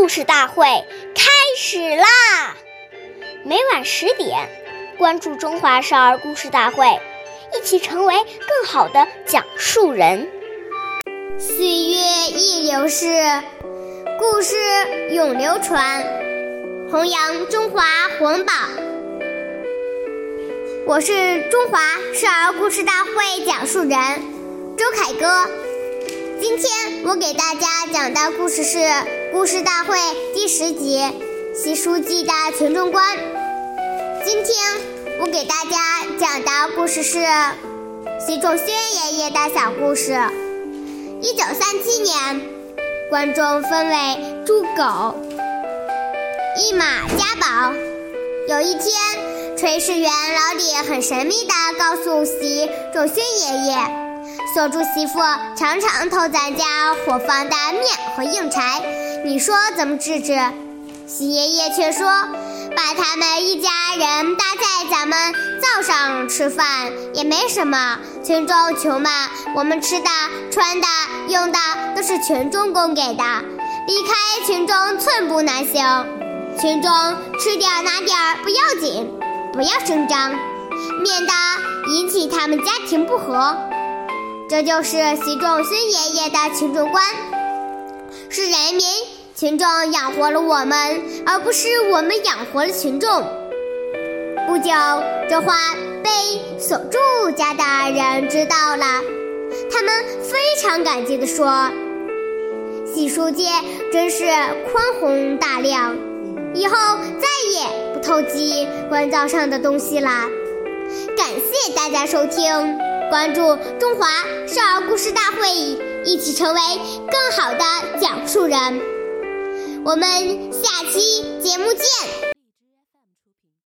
故事大会开始啦！每晚十点，关注《中华少儿故事大会》，一起成为更好的讲述人。岁月易流逝，故事永流传，弘扬中华红宝。我是中华少儿故事大会讲述人周凯歌。今天我给大家讲的故事是《故事大会》第十集《习书记的群众观》。今天我给大家讲的故事是习仲勋爷爷的小故事。一九三七年，观众分为猪狗、一马家宝。有一天，炊事员老李很神秘地告诉习仲勋爷爷，锁住媳妇常常偷咱家伙房的面和硬柴，你说怎么治治？习爷爷却说，把他们一家人搭在咱们灶上吃饭也没什么。群众穷嘛，我们吃的、穿的、用的都是群众供给的，离开群众寸步难行。群众吃点拿点不要紧，不要声张，免得引起他们家庭不和。这就是习仲勋爷爷的群众观：群众养活了我们，而不是我们养活了群众。不久，这话被锁住家的人知道了，他们非常感激地说：“洗书界真是宽宏大量。”以后再也不偷鸡关灶上的东西啦！感谢大家收听，关注中华少儿故事大会，一起成为更好的讲述人。我们下期节目见。